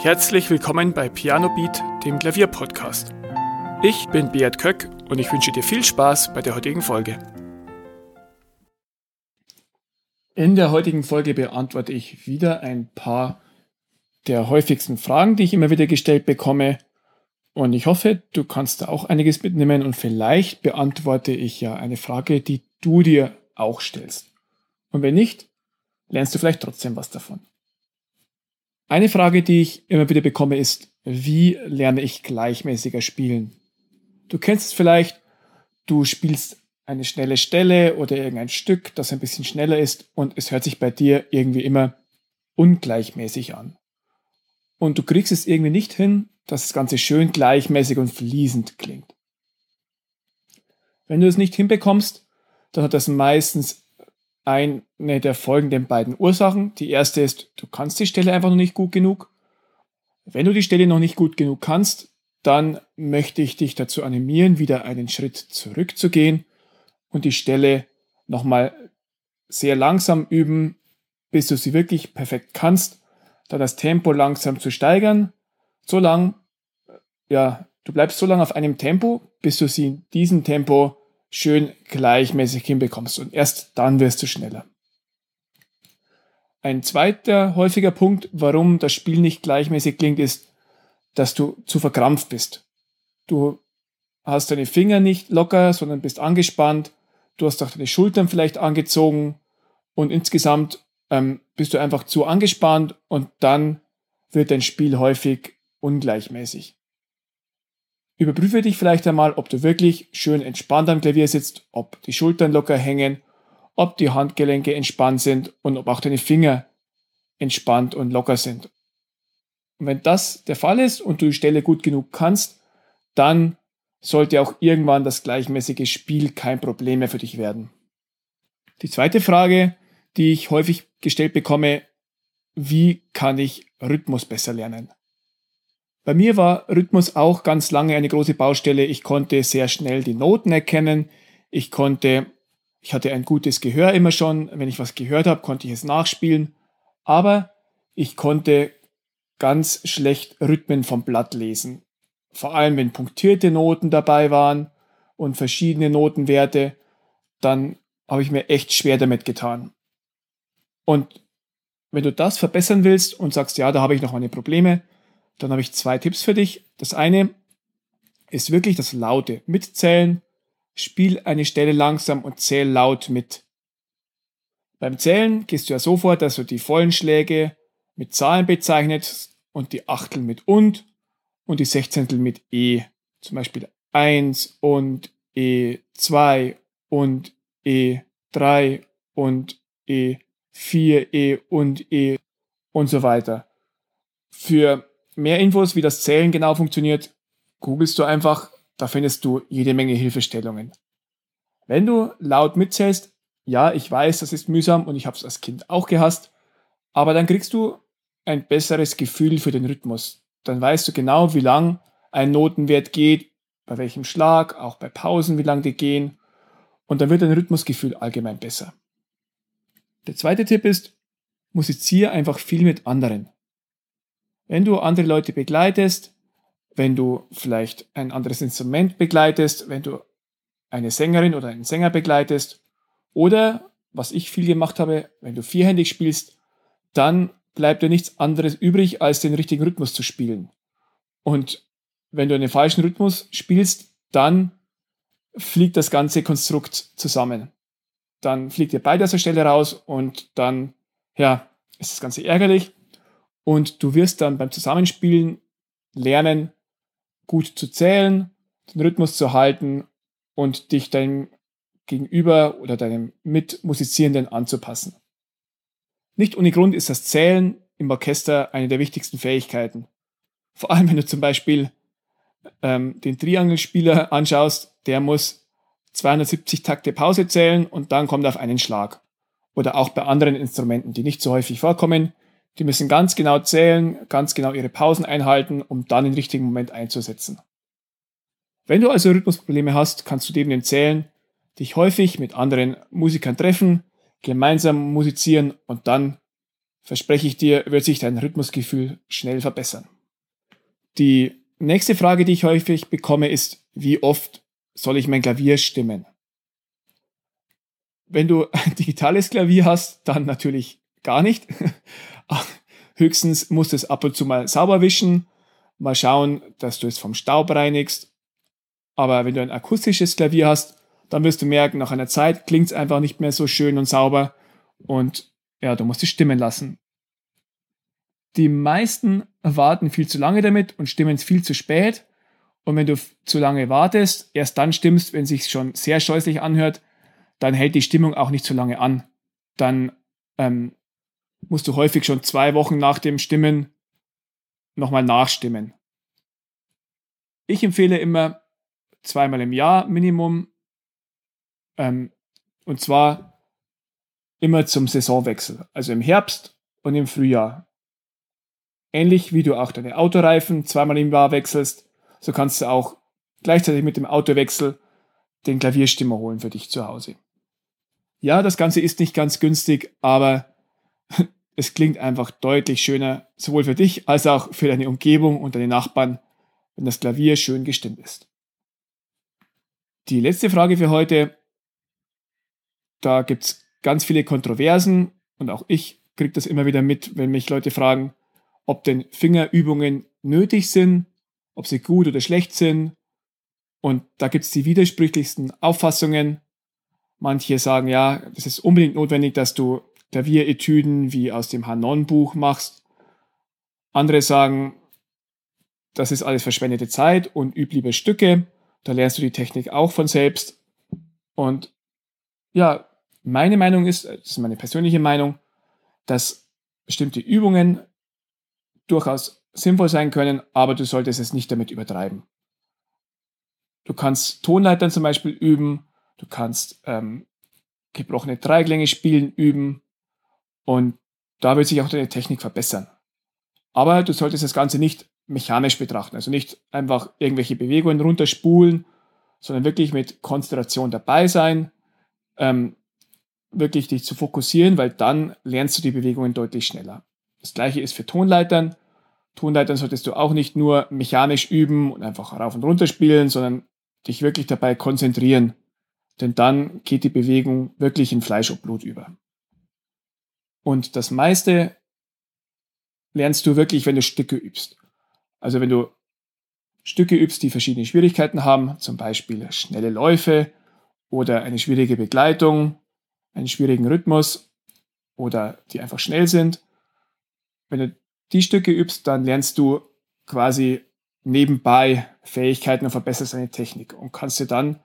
Herzlich willkommen bei Piano Beat, dem Klavierpodcast. Ich bin Beat Köck und ich wünsche dir viel Spaß bei der heutigen Folge. In der heutigen Folge beantworte ich wieder ein paar der häufigsten Fragen, die ich immer wieder gestellt bekomme. Und ich hoffe, du kannst da auch einiges mitnehmen und vielleicht beantworte ich ja eine Frage, die du dir auch stellst. Und wenn nicht, lernst du vielleicht trotzdem was davon. Eine Frage, die ich immer wieder bekomme, ist, wie lerne ich gleichmäßiger spielen? Du kennst es vielleicht, du spielst eine schnelle Stelle oder irgendein Stück, das ein bisschen schneller ist und es hört sich bei dir irgendwie immer ungleichmäßig an. Und du kriegst es irgendwie nicht hin, dass das Ganze schön gleichmäßig und fließend klingt. Wenn du es nicht hinbekommst, dann hat das meistens eine der folgenden beiden Ursachen. Die erste ist, du kannst die Stelle einfach noch nicht gut genug. Wenn du die Stelle noch nicht gut genug kannst, dann möchte ich dich dazu animieren, wieder einen Schritt zurückzugehen und die Stelle nochmal sehr langsam üben, bis du sie wirklich perfekt kannst, dann das Tempo langsam zu steigern, so lang, ja, du bleibst so lange auf einem Tempo, bis du sie in diesem Tempo schön gleichmäßig hinbekommst und erst dann wirst du schneller. Ein zweiter häufiger Punkt, warum das Spiel nicht gleichmäßig klingt, ist, dass du zu verkrampft bist. Du hast deine Finger nicht locker, sondern bist angespannt. Du hast auch deine Schultern vielleicht angezogen und insgesamt ähm, bist du einfach zu angespannt und dann wird dein Spiel häufig ungleichmäßig. Überprüfe dich vielleicht einmal, ob du wirklich schön entspannt am Klavier sitzt, ob die Schultern locker hängen, ob die Handgelenke entspannt sind und ob auch deine Finger entspannt und locker sind. Und wenn das der Fall ist und du die Stelle gut genug kannst, dann sollte auch irgendwann das gleichmäßige Spiel kein Problem mehr für dich werden. Die zweite Frage, die ich häufig gestellt bekomme, wie kann ich Rhythmus besser lernen? Bei mir war Rhythmus auch ganz lange eine große Baustelle. Ich konnte sehr schnell die Noten erkennen. Ich konnte, ich hatte ein gutes Gehör immer schon. Wenn ich was gehört habe, konnte ich es nachspielen. Aber ich konnte ganz schlecht Rhythmen vom Blatt lesen. Vor allem, wenn punktierte Noten dabei waren und verschiedene Notenwerte, dann habe ich mir echt schwer damit getan. Und wenn du das verbessern willst und sagst, ja, da habe ich noch meine Probleme, dann habe ich zwei Tipps für dich. Das eine ist wirklich das laute Mitzählen. Spiel eine Stelle langsam und zähl laut mit. Beim Zählen gehst du ja so vor, dass du die vollen Schläge mit Zahlen bezeichnest und die Achtel mit und und die Sechzehntel mit e. Zum Beispiel 1 und E2 und E3 und E4, E und E und so weiter. Für mehr Infos, wie das Zählen genau funktioniert, googelst du einfach, da findest du jede Menge Hilfestellungen. Wenn du laut mitzählst, ja, ich weiß, das ist mühsam und ich habe es als Kind auch gehasst, aber dann kriegst du ein besseres Gefühl für den Rhythmus. Dann weißt du genau, wie lang ein Notenwert geht, bei welchem Schlag, auch bei Pausen, wie lang die gehen. Und dann wird dein Rhythmusgefühl allgemein besser. Der zweite Tipp ist, musiziere einfach viel mit anderen. Wenn du andere Leute begleitest, wenn du vielleicht ein anderes Instrument begleitest, wenn du eine Sängerin oder einen Sänger begleitest oder, was ich viel gemacht habe, wenn du vierhändig spielst, dann bleibt dir nichts anderes übrig, als den richtigen Rhythmus zu spielen. Und wenn du einen falschen Rhythmus spielst, dann fliegt das ganze Konstrukt zusammen. Dann fliegt ihr beide aus der Stelle raus und dann, ja, ist das Ganze ärgerlich. Und du wirst dann beim Zusammenspielen lernen, gut zu zählen, den Rhythmus zu halten und dich deinem Gegenüber oder deinem Mitmusizierenden anzupassen. Nicht ohne Grund ist das Zählen im Orchester eine der wichtigsten Fähigkeiten. Vor allem, wenn du zum Beispiel ähm, den Triangelspieler anschaust, der muss 270 Takte Pause zählen und dann kommt er auf einen Schlag. Oder auch bei anderen Instrumenten, die nicht so häufig vorkommen, die müssen ganz genau zählen, ganz genau ihre Pausen einhalten, um dann den richtigen Moment einzusetzen. Wenn du also Rhythmusprobleme hast, kannst du neben dem Zählen dich häufig mit anderen Musikern treffen, gemeinsam musizieren und dann verspreche ich dir, wird sich dein Rhythmusgefühl schnell verbessern. Die nächste Frage, die ich häufig bekomme, ist, wie oft soll ich mein Klavier stimmen? Wenn du ein digitales Klavier hast, dann natürlich gar nicht. Höchstens musst du es ab und zu mal sauber wischen, mal schauen, dass du es vom Staub reinigst. Aber wenn du ein akustisches Klavier hast, dann wirst du merken, nach einer Zeit klingt es einfach nicht mehr so schön und sauber und ja, du musst es stimmen lassen. Die meisten warten viel zu lange damit und stimmen es viel zu spät. Und wenn du zu lange wartest, erst dann stimmst, wenn es sich schon sehr scheußlich anhört, dann hält die Stimmung auch nicht so lange an. Dann ähm, musst du häufig schon zwei Wochen nach dem Stimmen nochmal nachstimmen. Ich empfehle immer zweimal im Jahr Minimum. Ähm, und zwar immer zum Saisonwechsel, also im Herbst und im Frühjahr. Ähnlich wie du auch deine Autoreifen zweimal im Jahr wechselst, so kannst du auch gleichzeitig mit dem Autowechsel den Klavierstimmer holen für dich zu Hause. Ja, das Ganze ist nicht ganz günstig, aber es klingt einfach deutlich schöner, sowohl für dich als auch für deine Umgebung und deine Nachbarn, wenn das Klavier schön gestimmt ist. Die letzte Frage für heute. Da gibt es ganz viele Kontroversen und auch ich kriege das immer wieder mit, wenn mich Leute fragen, ob denn Fingerübungen nötig sind, ob sie gut oder schlecht sind. Und da gibt es die widersprüchlichsten Auffassungen. Manche sagen, ja, es ist unbedingt notwendig, dass du Klavieretüden wie aus dem Hanon-Buch machst. Andere sagen, das ist alles verschwendete Zeit und üb lieber Stücke. Da lernst du die Technik auch von selbst. Und ja, meine Meinung ist, das ist meine persönliche Meinung, dass bestimmte Übungen durchaus sinnvoll sein können, aber du solltest es nicht damit übertreiben. Du kannst Tonleitern zum Beispiel üben, du kannst ähm, gebrochene Dreiklänge spielen üben und da wird sich auch deine Technik verbessern. Aber du solltest das Ganze nicht mechanisch betrachten, also nicht einfach irgendwelche Bewegungen runterspulen, sondern wirklich mit Konzentration dabei sein, ähm, wirklich dich zu fokussieren, weil dann lernst du die Bewegungen deutlich schneller. Das gleiche ist für Tonleitern. Tonleitern solltest du auch nicht nur mechanisch üben und einfach rauf und runter spielen, sondern dich wirklich dabei konzentrieren. Denn dann geht die Bewegung wirklich in Fleisch und Blut über. Und das meiste lernst du wirklich, wenn du Stücke übst. Also wenn du Stücke übst, die verschiedene Schwierigkeiten haben, zum Beispiel schnelle Läufe oder eine schwierige Begleitung, einen schwierigen Rhythmus oder die einfach schnell sind, wenn du die Stücke übst, dann lernst du quasi nebenbei Fähigkeiten und verbesserst deine Technik und kannst dir dann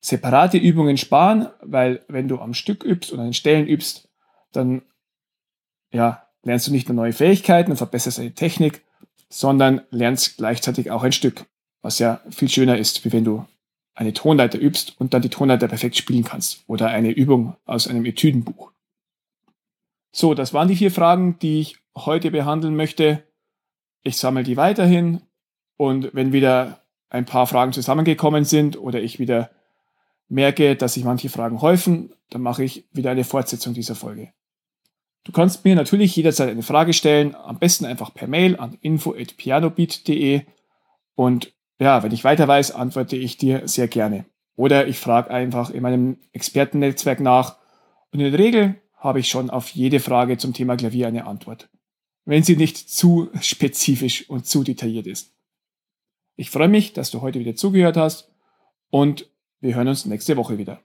separate Übungen sparen, weil wenn du am Stück übst und an den Stellen übst, dann ja, lernst du nicht nur neue Fähigkeiten und verbesserst deine Technik, sondern lernst gleichzeitig auch ein Stück, was ja viel schöner ist, wie wenn du eine Tonleiter übst und dann die Tonleiter perfekt spielen kannst oder eine Übung aus einem Etüdenbuch. So, das waren die vier Fragen, die ich heute behandeln möchte. Ich sammle die weiterhin und wenn wieder ein paar Fragen zusammengekommen sind oder ich wieder merke, dass sich manche Fragen häufen, dann mache ich wieder eine Fortsetzung dieser Folge. Du kannst mir natürlich jederzeit eine Frage stellen, am besten einfach per Mail an info@pianobeat.de und ja, wenn ich weiter weiß, antworte ich dir sehr gerne. Oder ich frage einfach in meinem Expertennetzwerk nach und in der Regel habe ich schon auf jede Frage zum Thema Klavier eine Antwort, wenn sie nicht zu spezifisch und zu detailliert ist. Ich freue mich, dass du heute wieder zugehört hast und wir hören uns nächste Woche wieder.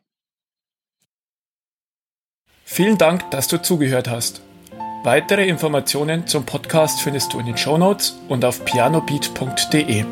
Vielen Dank, dass du zugehört hast. Weitere Informationen zum Podcast findest du in den Show Notes und auf pianobeat.de.